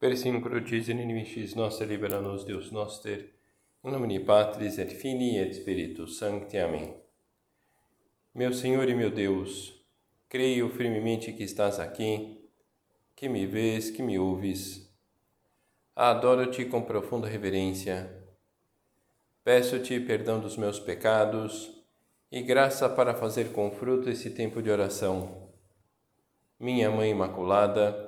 Persim crucis in inimicis nostri libera nos Deus noster, in nomine Patris et Filii et Spiritus Sancti. Amém. Meu Senhor e meu Deus, creio firmemente que estás aqui, que me vês, que me ouves. Adoro-te com profunda reverência. Peço-te perdão dos meus pecados e graça para fazer com fruto esse tempo de oração. Minha Mãe Imaculada,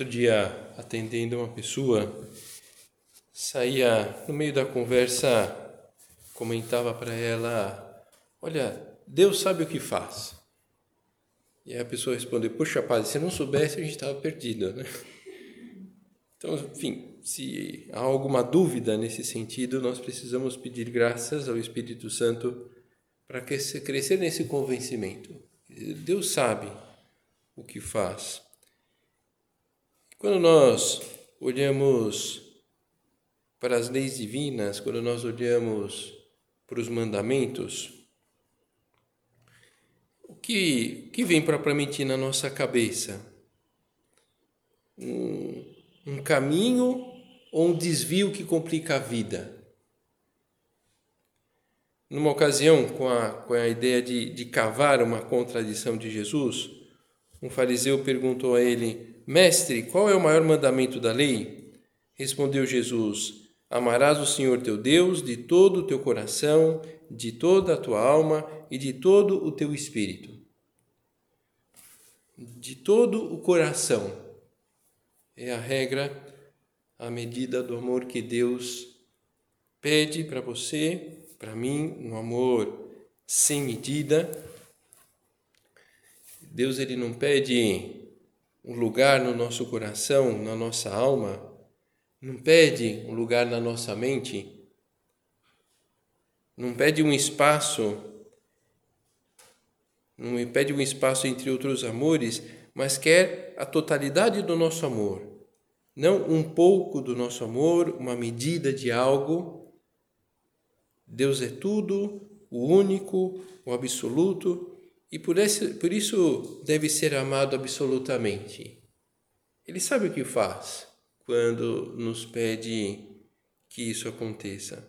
Outro dia, atendendo uma pessoa, saía no meio da conversa, comentava para ela: Olha, Deus sabe o que faz. E a pessoa respondeu: Poxa, padre, se não soubesse, a gente estava perdido, né? Então, enfim, se há alguma dúvida nesse sentido, nós precisamos pedir graças ao Espírito Santo para crescer nesse convencimento. Deus sabe o que faz. Quando nós olhamos para as leis divinas, quando nós olhamos para os mandamentos, o que, que vem propriamente na nossa cabeça? Um, um caminho ou um desvio que complica a vida? Numa ocasião, com a, com a ideia de, de cavar uma contradição de Jesus, um fariseu perguntou a ele: Mestre, qual é o maior mandamento da lei? Respondeu Jesus: Amarás o Senhor teu Deus de todo o teu coração, de toda a tua alma e de todo o teu espírito. De todo o coração. É a regra, a medida do amor que Deus pede para você, para mim, um amor sem medida. Deus ele não pede um lugar no nosso coração, na nossa alma, não pede um lugar na nossa mente, não pede um espaço, não pede um espaço entre outros amores, mas quer a totalidade do nosso amor, não um pouco do nosso amor, uma medida de algo. Deus é tudo, o único, o absoluto, e por, esse, por isso deve ser amado absolutamente. Ele sabe o que faz quando nos pede que isso aconteça.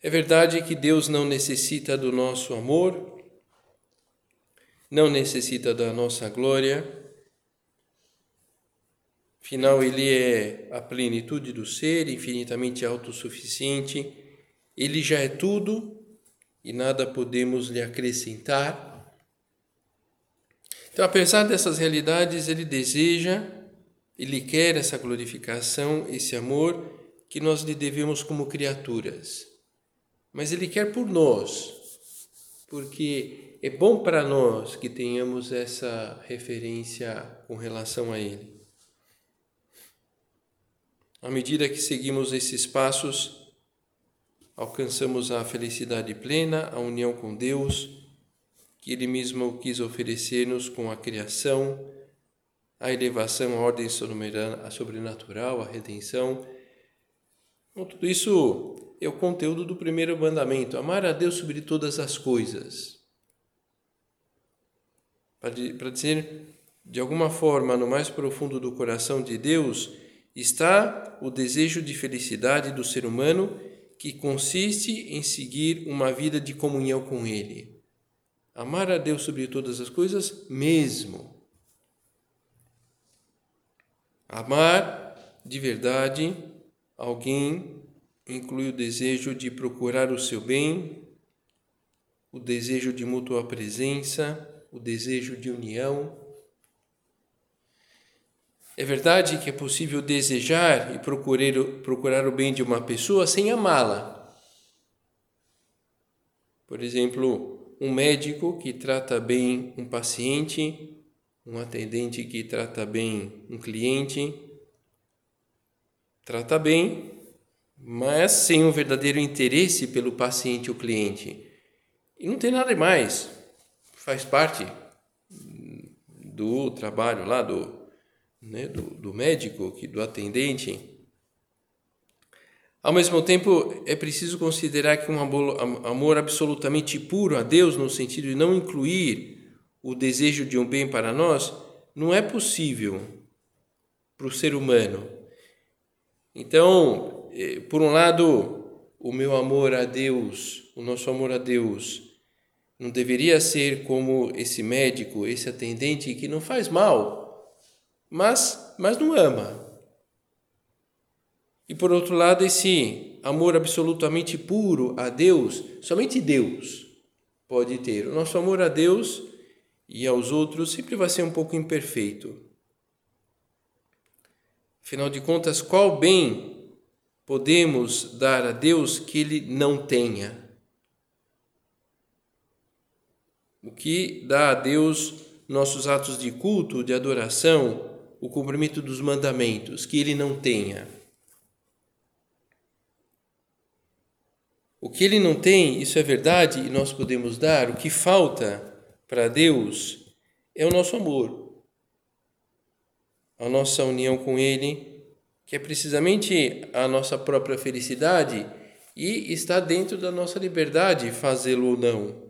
É verdade que Deus não necessita do nosso amor, não necessita da nossa glória, afinal, Ele é a plenitude do ser, infinitamente autossuficiente, Ele já é tudo e nada podemos lhe acrescentar. Então, apesar dessas realidades, ele deseja, ele quer essa glorificação, esse amor que nós lhe devemos como criaturas. Mas ele quer por nós, porque é bom para nós que tenhamos essa referência com relação a ele. À medida que seguimos esses passos, alcançamos a felicidade plena, a união com Deus, que Ele mesmo quis oferecer-nos com a criação, a elevação, a ordem sobrenatural, a redenção. Bom, tudo isso é o conteúdo do primeiro mandamento: amar a Deus sobre todas as coisas. Para dizer, de alguma forma, no mais profundo do coração de Deus, está o desejo de felicidade do ser humano que consiste em seguir uma vida de comunhão com Ele. Amar a Deus sobre todas as coisas mesmo. Amar de verdade alguém inclui o desejo de procurar o seu bem, o desejo de mútua presença, o desejo de união. É verdade que é possível desejar e procurar, procurar o bem de uma pessoa sem amá-la. Por exemplo, um médico que trata bem um paciente, um atendente que trata bem um cliente, trata bem, mas sem um verdadeiro interesse pelo paciente ou cliente. E não tem nada mais, faz parte do trabalho lá do, né, do, do médico, do atendente. Ao mesmo tempo, é preciso considerar que um amor absolutamente puro a Deus, no sentido de não incluir o desejo de um bem para nós, não é possível para o ser humano. Então, eh, por um lado, o meu amor a Deus, o nosso amor a Deus, não deveria ser como esse médico, esse atendente que não faz mal, mas, mas não ama. E por outro lado, esse amor absolutamente puro a Deus, somente Deus pode ter. O nosso amor a Deus e aos outros sempre vai ser um pouco imperfeito. Afinal de contas, qual bem podemos dar a Deus que Ele não tenha? o que dá a Deus nossos atos de culto, de adoração, o cumprimento dos mandamentos, que ele não tenha. O que ele não tem, isso é verdade e nós podemos dar. O que falta para Deus é o nosso amor, a nossa união com Ele, que é precisamente a nossa própria felicidade e está dentro da nossa liberdade fazê-lo ou não.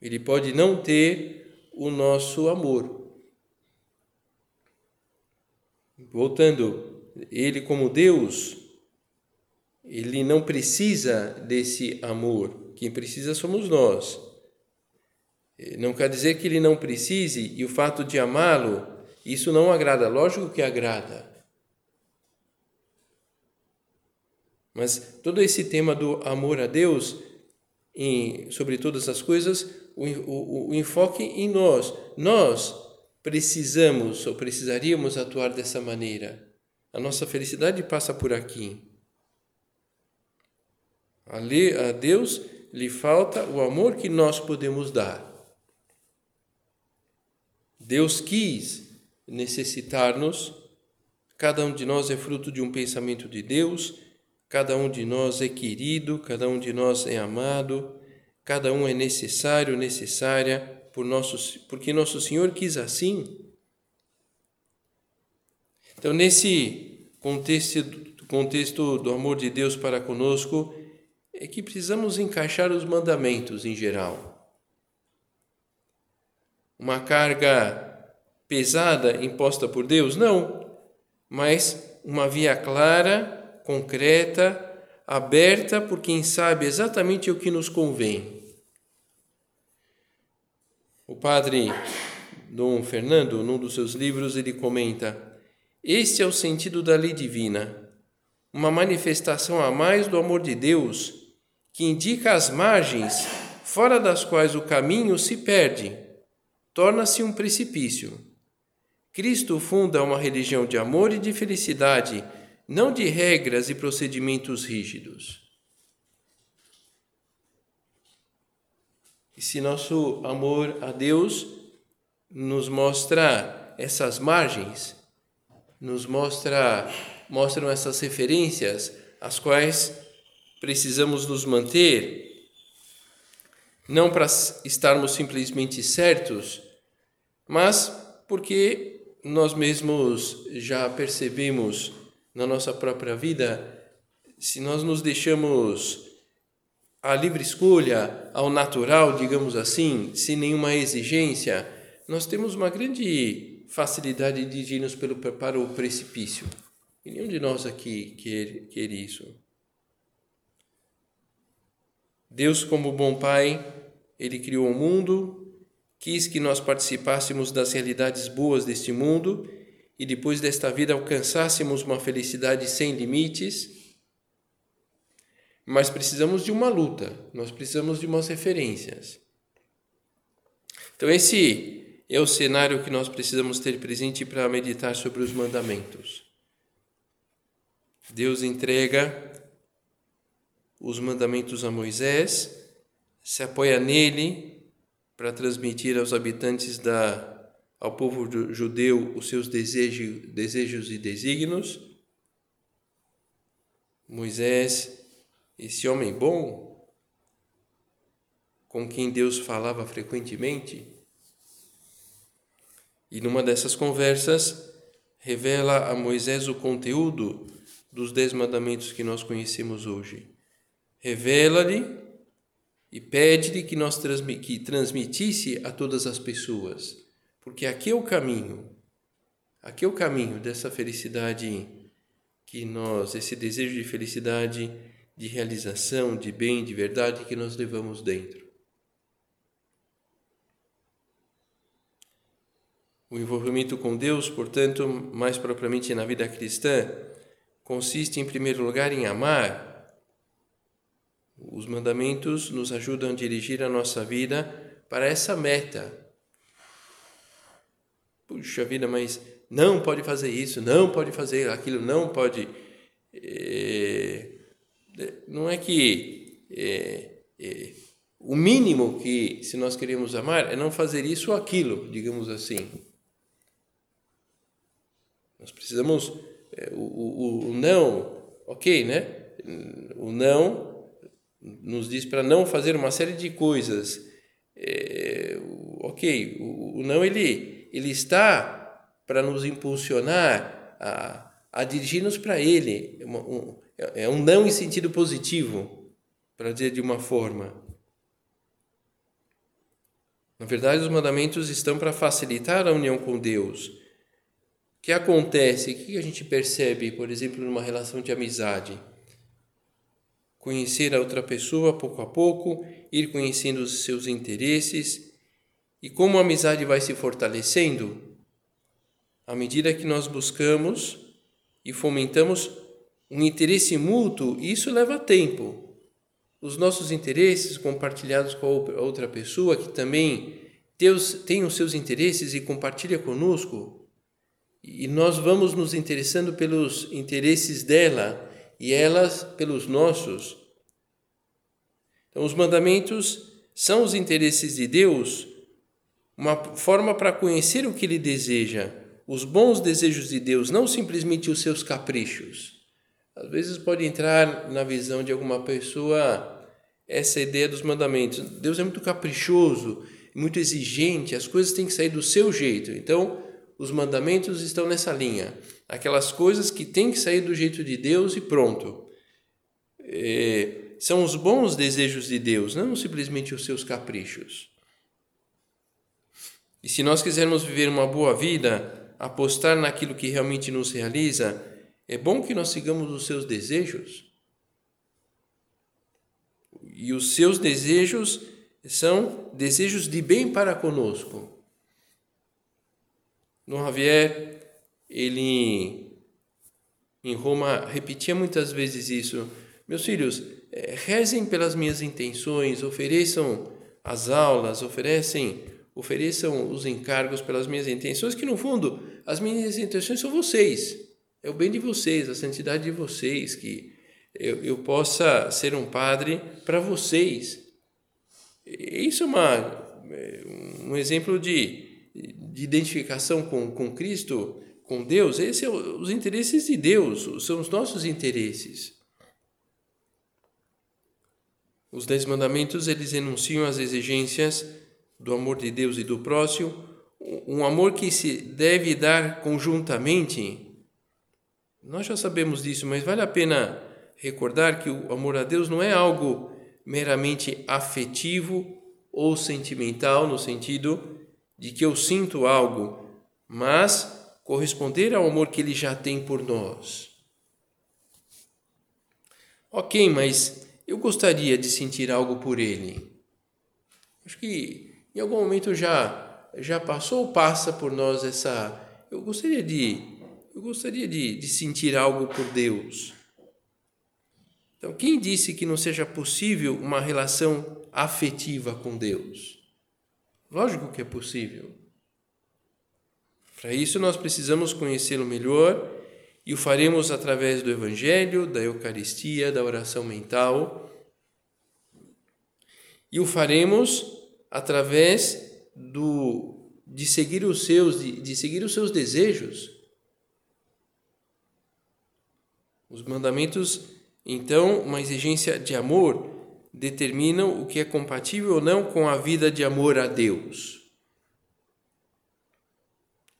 Ele pode não ter o nosso amor. Voltando, ele como Deus, ele não precisa desse amor. Quem precisa somos nós. Não quer dizer que ele não precise e o fato de amá-lo, isso não agrada. Lógico que agrada. Mas todo esse tema do amor a Deus, em, sobre todas as coisas, o, o, o enfoque em nós. Nós precisamos ou precisaríamos atuar dessa maneira. A nossa felicidade passa por aqui. A Deus lhe falta o amor que nós podemos dar. Deus quis necessitar-nos. Cada um de nós é fruto de um pensamento de Deus. Cada um de nós é querido, cada um de nós é amado. Cada um é necessário, necessária, por nosso, porque nosso Senhor quis assim. Então, nesse contexto, contexto do amor de Deus para conosco, é que precisamos encaixar os mandamentos em geral. Uma carga pesada imposta por Deus? Não, mas uma via clara, concreta, aberta por quem sabe exatamente o que nos convém. O padre Dom Fernando, num dos seus livros, ele comenta: Este é o sentido da lei divina, uma manifestação a mais do amor de Deus que indica as margens fora das quais o caminho se perde, torna-se um precipício. Cristo funda uma religião de amor e de felicidade não de regras e procedimentos rígidos. E se nosso amor a Deus nos mostra essas margens, nos mostra mostram essas referências às quais precisamos nos manter, não para estarmos simplesmente certos, mas porque nós mesmos já percebemos na nossa própria vida, se nós nos deixamos à livre escolha, ao natural, digamos assim, sem nenhuma exigência, nós temos uma grande facilidade de pelo, para o precipício. E nenhum de nós aqui quer, quer isso. Deus, como bom Pai, Ele criou o mundo, quis que nós participássemos das realidades boas deste mundo e depois desta vida alcançássemos uma felicidade sem limites, mas precisamos de uma luta, nós precisamos de umas referências. Então, esse é o cenário que nós precisamos ter presente para meditar sobre os mandamentos. Deus entrega os mandamentos a Moisés, se apoia nele para transmitir aos habitantes da ao povo judeu os seus desejos, desejos e desígnios. Moisés, esse homem bom, com quem Deus falava frequentemente, e numa dessas conversas revela a Moisés o conteúdo dos dez mandamentos que nós conhecemos hoje. Revela-lhe e pede-lhe que nós que transmitisse a todas as pessoas, porque aqui é o caminho. Aqui é o caminho dessa felicidade que nós, esse desejo de felicidade, de realização, de bem, de verdade que nós levamos dentro. O envolvimento com Deus, portanto, mais propriamente na vida cristã, consiste em primeiro lugar em amar os mandamentos nos ajudam a dirigir a nossa vida para essa meta. Puxa vida, mas não pode fazer isso, não pode fazer aquilo, não pode. É, não é que é, é, o mínimo que, se nós queremos amar, é não fazer isso ou aquilo, digamos assim. Nós precisamos. O, o, o não, ok, né? O não nos diz para não fazer uma série de coisas. É, ok, o, o, não ele, ele está para nos impulsionar a, a dirigir-nos para Ele. É, um, é um não em sentido positivo, para dizer de uma forma. Na verdade, os mandamentos estão para facilitar a união com Deus. O que acontece? O que a gente percebe, por exemplo, numa relação de amizade? conhecer a outra pessoa pouco a pouco, ir conhecendo os seus interesses e como a amizade vai se fortalecendo à medida que nós buscamos e fomentamos um interesse mútuo, isso leva tempo. Os nossos interesses compartilhados com a outra pessoa que também Deus tem os seus interesses e compartilha conosco, e nós vamos nos interessando pelos interesses dela e elas pelos nossos. Então, os mandamentos são os interesses de Deus, uma forma para conhecer o que Ele deseja, os bons desejos de Deus, não simplesmente os seus caprichos. Às vezes pode entrar na visão de alguma pessoa essa ideia dos mandamentos. Deus é muito caprichoso, muito exigente, as coisas têm que sair do seu jeito. Então, os mandamentos estão nessa linha aquelas coisas que têm que sair do jeito de Deus e pronto. É, são os bons desejos de Deus, não simplesmente os seus caprichos. E se nós quisermos viver uma boa vida, apostar naquilo que realmente nos realiza, é bom que nós sigamos os seus desejos. E os seus desejos são desejos de bem para conosco. No Javier, ele em Roma repetia muitas vezes isso. Meus filhos, eh, rezem pelas minhas intenções, ofereçam as aulas, oferecem, ofereçam os encargos pelas minhas intenções, que no fundo as minhas intenções são vocês. É o bem de vocês, a santidade de vocês, que eu, eu possa ser um padre para vocês. Isso é uma, é, um exemplo de, de identificação com, com Cristo com Deus, esses são os interesses de Deus, são os nossos interesses. Os Dez Mandamentos, eles enunciam as exigências do amor de Deus e do próximo, um amor que se deve dar conjuntamente. Nós já sabemos disso, mas vale a pena recordar que o amor a Deus não é algo meramente afetivo ou sentimental, no sentido de que eu sinto algo, mas corresponder ao amor que ele já tem por nós. Ok, mas eu gostaria de sentir algo por ele. Acho que em algum momento já já passou ou passa por nós essa. Eu gostaria de eu gostaria de, de sentir algo por Deus. Então, quem disse que não seja possível uma relação afetiva com Deus? Lógico que é possível. Para isso, nós precisamos conhecê-lo melhor e o faremos através do Evangelho, da Eucaristia, da oração mental. E o faremos através do, de seguir os seus, de, de seguir os seus desejos. Os mandamentos, então, uma exigência de amor, determinam o que é compatível ou não com a vida de amor a Deus.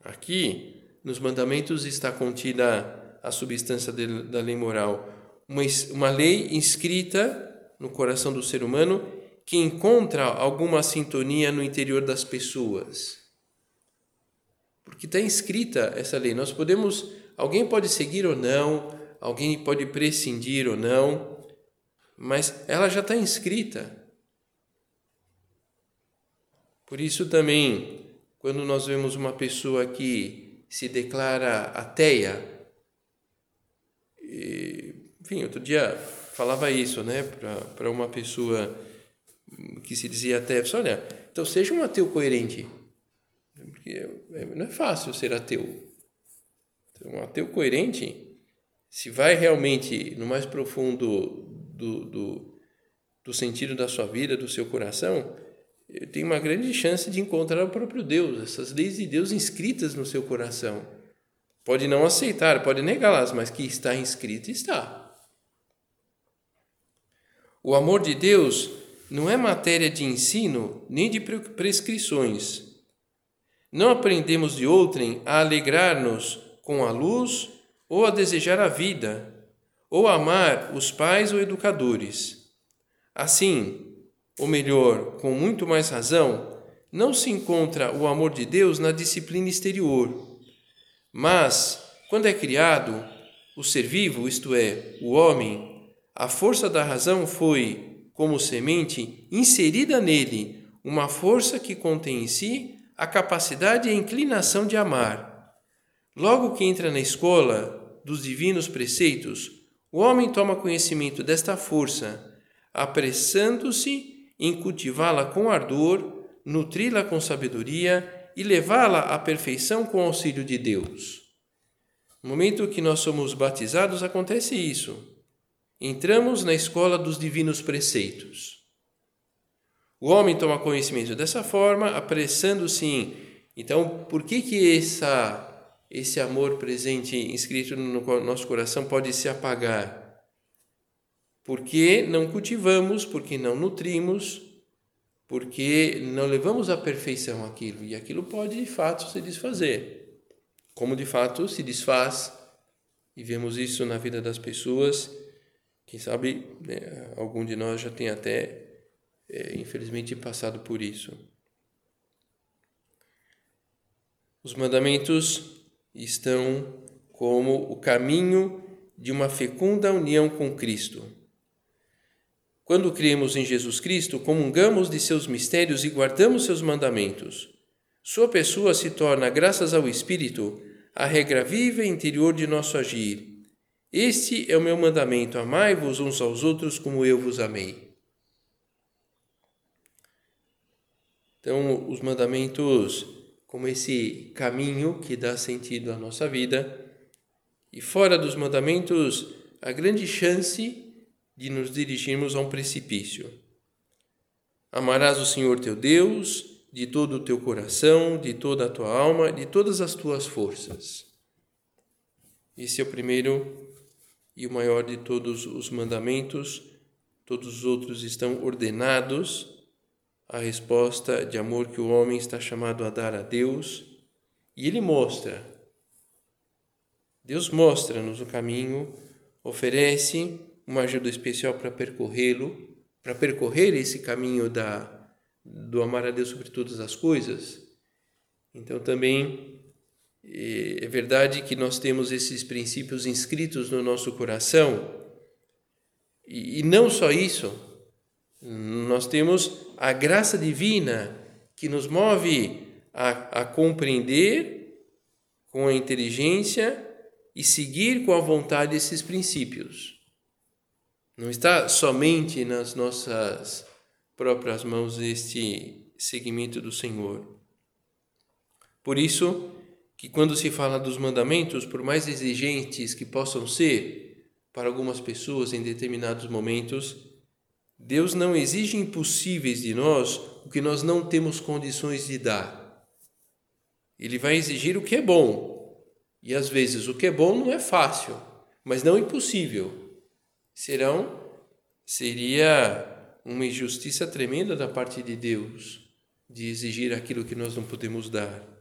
Aqui, nos mandamentos está contida a substância de, da lei moral, uma, uma lei inscrita no coração do ser humano que encontra alguma sintonia no interior das pessoas. Porque está inscrita essa lei. Nós podemos, alguém pode seguir ou não, alguém pode prescindir ou não, mas ela já está inscrita. Por isso também, quando nós vemos uma pessoa que se declara ateia, enfim, outro dia falava isso, né, para uma pessoa que se dizia até, olha, então seja um ateu coerente, porque não é fácil ser ateu. Então, um ateu coerente, se vai realmente no mais profundo do, do, do sentido da sua vida, do seu coração, tem uma grande chance de encontrar o próprio Deus, essas leis de Deus inscritas no seu coração. Pode não aceitar, pode negá-las, mas que está inscrito, está. O amor de Deus não é matéria de ensino nem de prescrições. Não aprendemos de outrem a alegrar-nos com a luz ou a desejar a vida, ou a amar os pais ou educadores. Assim, ou melhor, com muito mais razão, não se encontra o amor de Deus na disciplina exterior. Mas, quando é criado, o ser vivo, isto é, o homem, a força da razão foi, como semente, inserida nele, uma força que contém em si a capacidade e a inclinação de amar. Logo que entra na escola dos divinos preceitos, o homem toma conhecimento desta força, apressando-se em cultivá-la com ardor, nutri-la com sabedoria e levá-la à perfeição com o auxílio de Deus. No momento que nós somos batizados, acontece isso entramos na escola dos divinos preceitos. O homem toma conhecimento dessa forma, apressando-se em. Então, por que que essa esse amor presente inscrito no nosso coração pode se apagar? Porque não cultivamos, porque não nutrimos, porque não levamos à perfeição aquilo, e aquilo pode de fato se desfazer. Como de fato se desfaz, e vemos isso na vida das pessoas quem sabe né, algum de nós já tem até, é, infelizmente, passado por isso. Os mandamentos estão como o caminho de uma fecunda união com Cristo. Quando cremos em Jesus Cristo, comungamos de seus mistérios e guardamos seus mandamentos. Sua pessoa se torna, graças ao Espírito, a regra viva interior de nosso agir este é o meu mandamento: amai-vos uns aos outros como eu vos amei. Então, os mandamentos, como esse caminho que dá sentido à nossa vida, e fora dos mandamentos, a grande chance de nos dirigirmos a um precipício. Amarás o Senhor teu Deus de todo o teu coração, de toda a tua alma, de todas as tuas forças. Esse é o primeiro e o maior de todos os mandamentos, todos os outros estão ordenados à resposta de amor que o homem está chamado a dar a Deus, e ele mostra. Deus mostra-nos o caminho, oferece uma ajuda especial para percorrê-lo, para percorrer esse caminho da do amar a Deus sobre todas as coisas. Então também é verdade que nós temos esses princípios inscritos no nosso coração, e não só isso, nós temos a graça divina que nos move a, a compreender com a inteligência e seguir com a vontade esses princípios. Não está somente nas nossas próprias mãos este seguimento do Senhor. Por isso, que quando se fala dos mandamentos, por mais exigentes que possam ser para algumas pessoas em determinados momentos, Deus não exige impossíveis de nós o que nós não temos condições de dar. Ele vai exigir o que é bom. E às vezes o que é bom não é fácil, mas não impossível. Serão seria uma injustiça tremenda da parte de Deus de exigir aquilo que nós não podemos dar.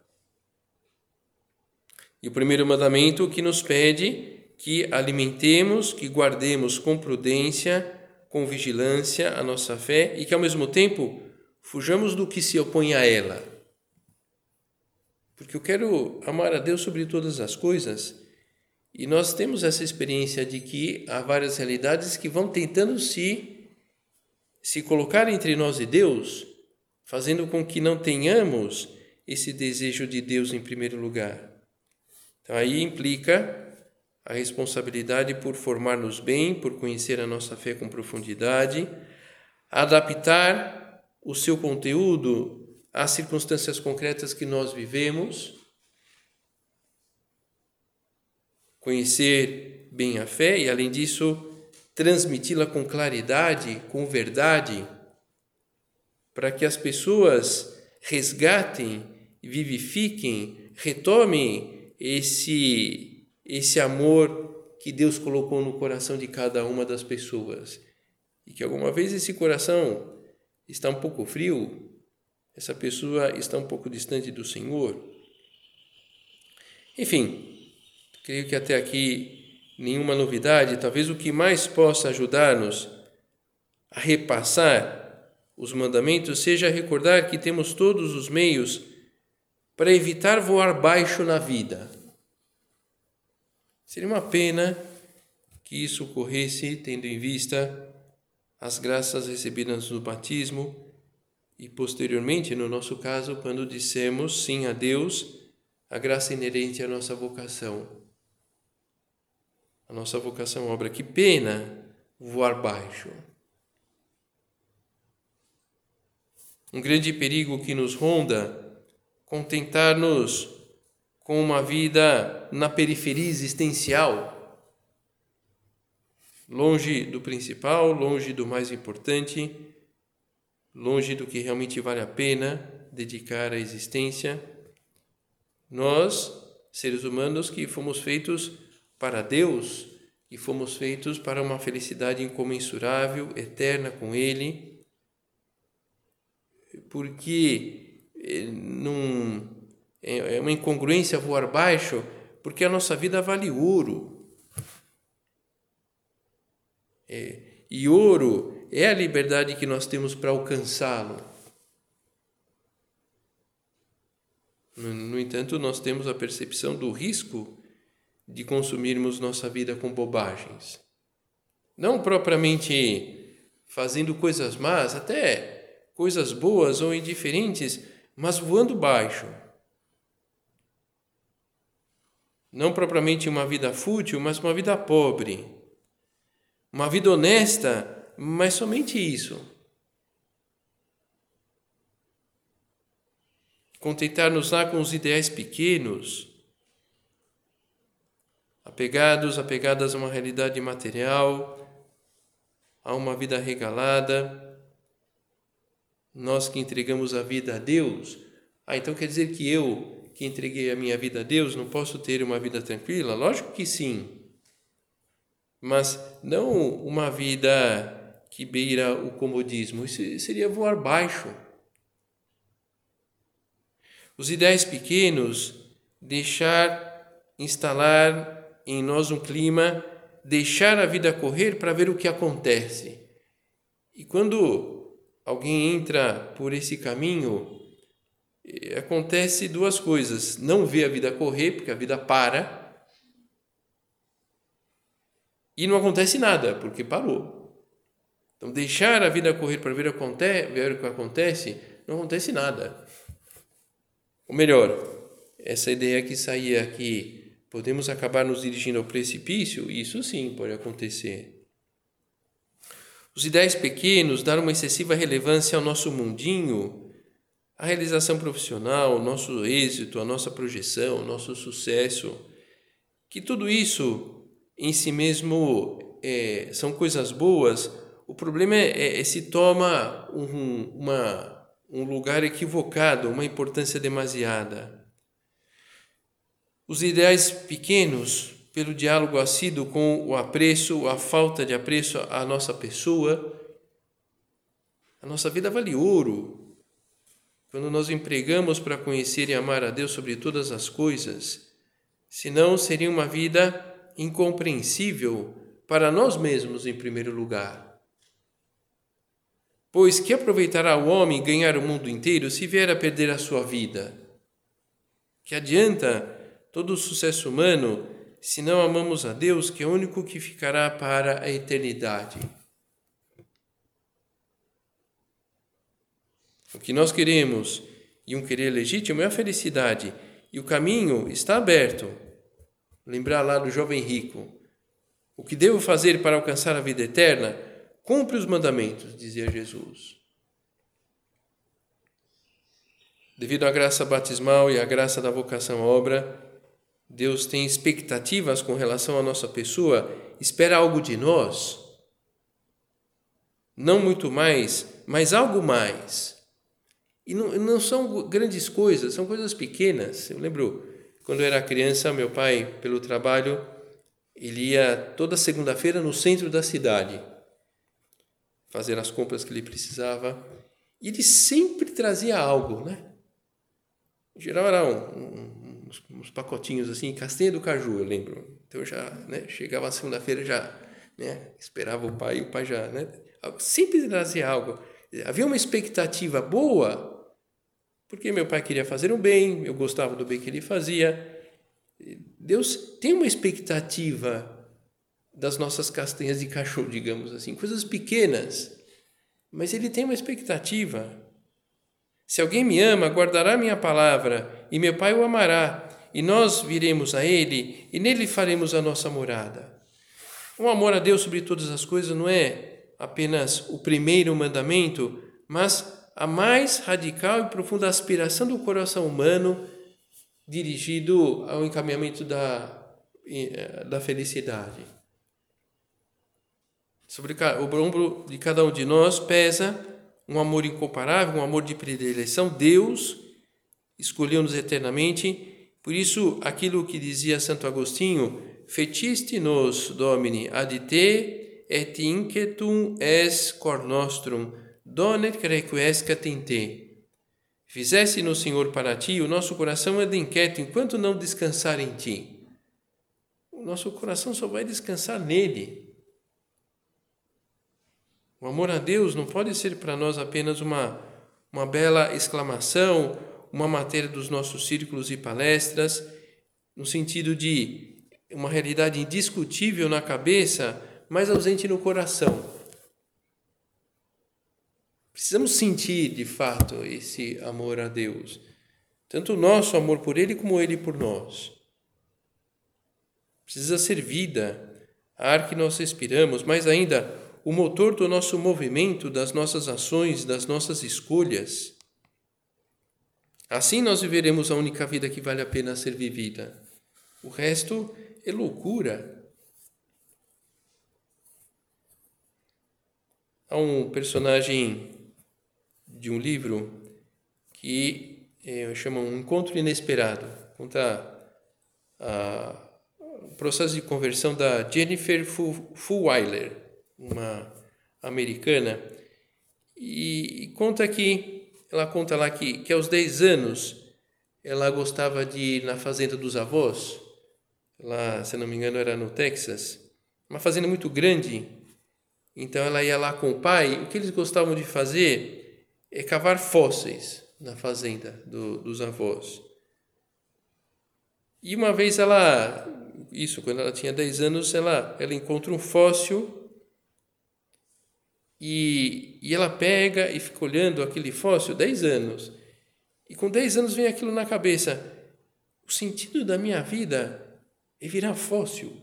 E o primeiro mandamento que nos pede que alimentemos, que guardemos com prudência, com vigilância a nossa fé e que ao mesmo tempo fujamos do que se opõe a ela. Porque eu quero amar a Deus sobre todas as coisas e nós temos essa experiência de que há várias realidades que vão tentando se se colocar entre nós e Deus, fazendo com que não tenhamos esse desejo de Deus em primeiro lugar. Então aí implica a responsabilidade por formar-nos bem, por conhecer a nossa fé com profundidade, adaptar o seu conteúdo às circunstâncias concretas que nós vivemos, conhecer bem a fé e, além disso, transmiti-la com claridade, com verdade, para que as pessoas resgatem, vivifiquem, retomem esse esse amor que Deus colocou no coração de cada uma das pessoas. E que alguma vez esse coração está um pouco frio, essa pessoa está um pouco distante do Senhor. Enfim, creio que até aqui nenhuma novidade, talvez o que mais possa ajudar-nos a repassar os mandamentos seja recordar que temos todos os meios para evitar voar baixo na vida. Seria uma pena que isso ocorresse tendo em vista as graças recebidas no batismo e posteriormente, no nosso caso, quando dissemos sim a Deus, a graça inerente à nossa vocação a nossa vocação obra. Que pena voar baixo. Um grande perigo que nos ronda, contentar-nos com uma vida na periferia existencial, longe do principal, longe do mais importante, longe do que realmente vale a pena dedicar à existência. Nós, seres humanos que fomos feitos para Deus e fomos feitos para uma felicidade incomensurável, eterna com Ele, porque eh, é, é uma incongruência voar baixo, porque a nossa vida vale ouro. É, e ouro é a liberdade que nós temos para alcançá-lo. No, no entanto, nós temos a percepção do risco de consumirmos nossa vida com bobagens. Não propriamente fazendo coisas más, até coisas boas ou indiferentes, mas voando baixo. Não propriamente uma vida fútil, mas uma vida pobre. Uma vida honesta, mas somente isso. Contentar-nos lá com os ideais pequenos apegados, apegadas a uma realidade material, a uma vida regalada. Nós que entregamos a vida a Deus, ah, então quer dizer que eu que entreguei a minha vida a Deus não posso ter uma vida tranquila? Lógico que sim. Mas não uma vida que beira o comodismo, isso seria voar baixo. Os ideais pequenos, deixar instalar em nós um clima, deixar a vida correr para ver o que acontece. E quando alguém entra por esse caminho, eh, acontece duas coisas: não vê a vida correr, porque a vida para, e não acontece nada, porque parou. Então, deixar a vida correr para ver, o que acontece, não acontece nada. Ou melhor, essa ideia que saía aqui Podemos acabar nos dirigindo ao precipício? Isso sim pode acontecer. Os ideais pequenos dar uma excessiva relevância ao nosso mundinho, à realização profissional, ao nosso êxito, à nossa projeção, ao nosso sucesso, que tudo isso em si mesmo é, são coisas boas, o problema é, é, é se toma um, uma, um lugar equivocado, uma importância demasiada. os ideais pequenos pelo diálogo assíduo com o apreço, a falta de apreço à nossa pessoa. A nossa vida vale ouro. Quando nós empregamos para conhecer e amar a Deus sobre todas as coisas, senão seria uma vida incompreensível para nós mesmos em primeiro lugar. Pois que aproveitará o homem ganhar o mundo inteiro se vier a perder a sua vida? Que adianta todo o sucesso humano se não amamos a Deus, que é o único que ficará para a eternidade? O que nós queremos e um querer legítimo é a felicidade, e o caminho está aberto. Lembrar lá do jovem rico. O que devo fazer para alcançar a vida eterna? Cumpre os mandamentos, dizia Jesus. Devido à graça batismal e à graça da vocação à obra, Deus tem expectativas com relação à nossa pessoa, espera algo de nós. Não muito mais, mas algo mais. E não, não são grandes coisas, são coisas pequenas. Eu lembro quando eu era criança, meu pai, pelo trabalho, ele ia toda segunda-feira no centro da cidade fazer as compras que ele precisava. E ele sempre trazia algo, né? Em geral era um, um, uns, uns, pacotinhos assim, castanha do caju, eu lembro. Então eu já né, chegava a segunda-feira já né, esperava o pai e o pai já né, sempre trazia algo. Havia uma expectativa boa, porque meu pai queria fazer o bem, eu gostava do bem que ele fazia. Deus tem uma expectativa das nossas castanhas de cachorro, digamos assim, coisas pequenas, mas ele tem uma expectativa. Se alguém me ama, guardará minha palavra, e meu Pai o amará, e nós viremos a ele, e nele faremos a nossa morada. O amor a Deus sobre todas as coisas não é apenas o primeiro mandamento, mas a mais radical e profunda aspiração do coração humano dirigido ao encaminhamento da, eh, da felicidade. Sobre o ombro de cada um de nós pesa um amor incomparável, um amor de predileção. Deus escolheu-nos eternamente. Por isso, aquilo que dizia Santo Agostinho, fetiste nos domini ad te et inquietum es cor nostrum, donet requiescat in te. Fizesse no Senhor para ti, o nosso coração é de inquieto enquanto não descansar em ti. O nosso coração só vai descansar nele. O amor a Deus não pode ser para nós apenas uma, uma bela exclamação, uma matéria dos nossos círculos e palestras, no sentido de uma realidade indiscutível na cabeça, mas ausente no coração. Precisamos sentir de fato esse amor a Deus, tanto o nosso amor por Ele como Ele por nós. Precisa ser vida, a ar que nós respiramos, mas ainda o motor do nosso movimento, das nossas ações, das nossas escolhas. Assim nós viveremos a única vida que vale a pena ser vivida. O resto é loucura. Há um personagem de um livro que é, chama Um Encontro Inesperado. Conta a, o processo de conversão da Jennifer Fulweiler uma americana, e, e conta que, ela conta lá que, que aos 10 anos ela gostava de ir na fazenda dos avós, lá, se não me engano, era no Texas, uma fazenda muito grande. Então ela ia lá com o pai. O que eles gostavam de fazer é cavar fósseis na fazenda do, dos avós. E uma vez ela, isso quando ela tinha 10 anos, ela, ela encontra um fóssil e, e ela pega e fica olhando aquele fóssil 10 anos. E com 10 anos vem aquilo na cabeça. O sentido da minha vida é virar fóssil.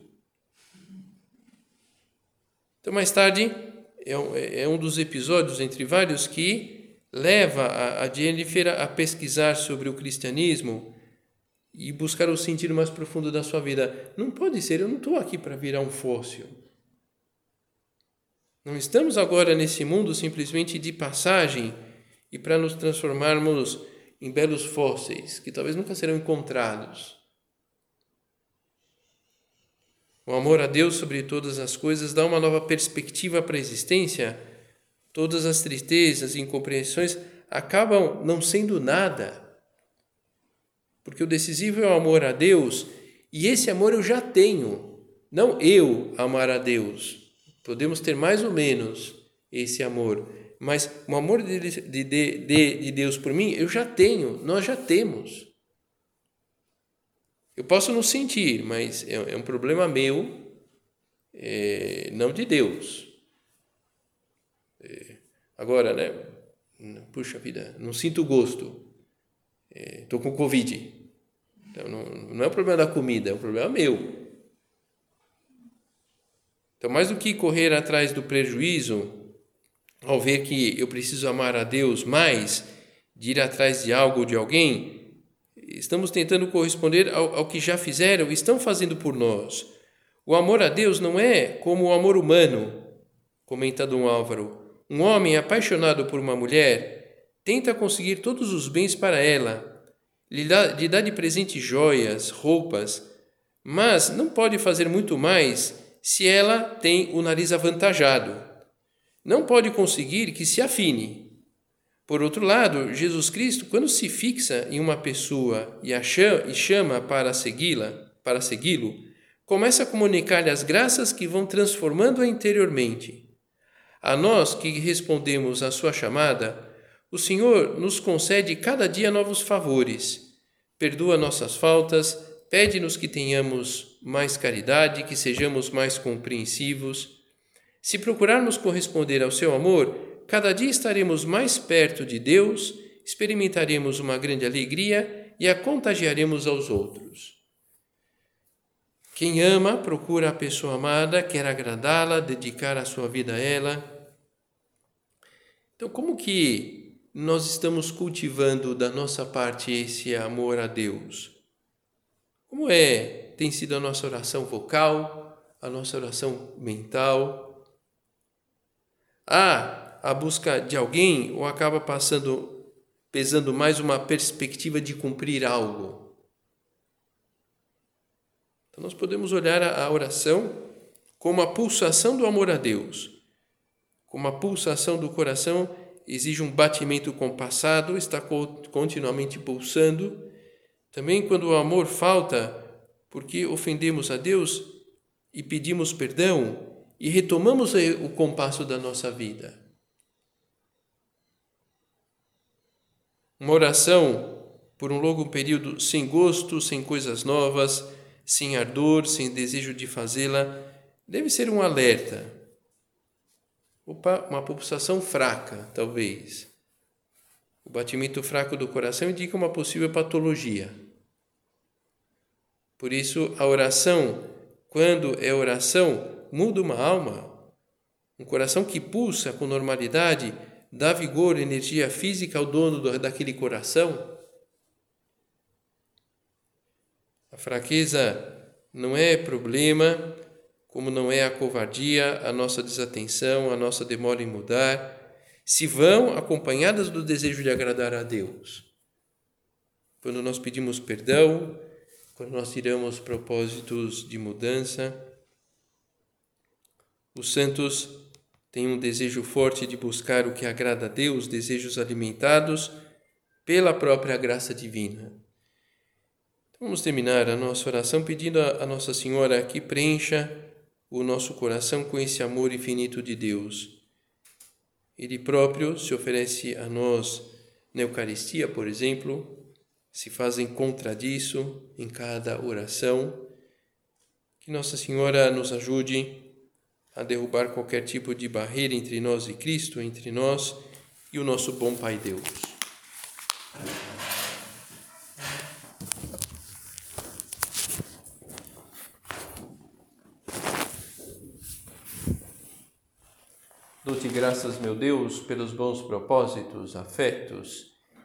Então, mais tarde, é um, é um dos episódios entre vários que leva a, a Jennifer a pesquisar sobre o cristianismo e buscar o sentido mais profundo da sua vida. Não pode ser, eu não estou aqui para virar um fóssil. Não estamos agora nesse mundo simplesmente de passagem e para nos transformarmos em belos fósseis que talvez nunca serão encontrados. O amor a Deus sobre todas as coisas dá uma nova perspectiva para a existência. Todas as tristezas e incompreensões acabam não sendo nada. Porque o decisivo é o amor a Deus, e esse amor eu já tenho, não eu amar a Deus. Podemos ter mais ou menos esse amor, mas o amor de, de, de, de Deus por mim eu já tenho, nós já temos. Eu posso não sentir, mas é, é um problema meu, é, não de Deus. É, agora, né? Puxa vida, não sinto gosto. Estou é, com Covid. Então, não, não é um problema da comida, é um problema meu. Então, mais do que correr atrás do prejuízo, ao ver que eu preciso amar a Deus mais, de ir atrás de algo ou de alguém, estamos tentando corresponder ao, ao que já fizeram e estão fazendo por nós. O amor a Deus não é como o amor humano, comenta Dom Álvaro. Um homem apaixonado por uma mulher tenta conseguir todos os bens para ela, lhe dá, lhe dá de presente joias, roupas, mas não pode fazer muito mais se ela tem o nariz avantajado. Não pode conseguir que se afine, por outro lado, Jesus Cristo, quando se fixa em uma pessoa e chama, e chama para segui-la, para segui-lo, começa a comunicar-lhe as graças que vão transformando-a interiormente. A nós que respondemos à sua chamada, o Senhor nos concede cada dia novos favores, perdoa nossas faltas, pede-nos que tenhamos mais caridade, que sejamos mais compreensivos. Se procurarmos corresponder ao seu amor, cada dia estaremos mais perto de Deus, experimentaremos uma grande alegria e a contagiaremos aos outros. Quem ama procura a pessoa amada, quer agradá-la, dedicar a sua vida a ela. Então, como que nós estamos cultivando da nossa parte esse amor a Deus? Como é tem sido a nossa oração vocal, a nossa oração mental? Ah, a busca de alguém ou acaba passando pesando mais uma perspectiva de cumprir algo? Então nós podemos olhar a oração como a pulsação do amor a Deus, como a pulsação do coração exige um batimento compassado, está continuamente pulsando. Também quando o amor falta, porque ofendemos a Deus e pedimos perdão e retomamos o compasso da nossa vida. Uma oração por um longo período sem gosto, sem coisas novas, sem ardor, sem desejo de fazê-la, deve ser um alerta. Opa, uma pulsação fraca, talvez. O batimento fraco do coração indica uma possível patologia. Por isso, a oração, quando é oração, muda uma alma. Um coração que pulsa com normalidade dá vigor, energia física ao dono do, daquele coração? A fraqueza não é problema, como não é a covardia, a nossa desatenção, a nossa demora em mudar, se vão acompanhadas do desejo de agradar a Deus. Quando nós pedimos perdão, quando nós tiramos propósitos de mudança, os santos tem um desejo forte de buscar o que agrada a Deus, desejos alimentados pela própria graça divina. Então, vamos terminar a nossa oração pedindo a Nossa Senhora que preencha o nosso coração com esse amor infinito de Deus. Ele próprio se oferece a nós na Eucaristia, por exemplo, se faz em contra disso em cada oração. Que Nossa Senhora nos ajude a derrubar qualquer tipo de barreira entre nós e Cristo, entre nós e o nosso bom Pai Deus. Dou-te graças, meu Deus, pelos bons propósitos, afetos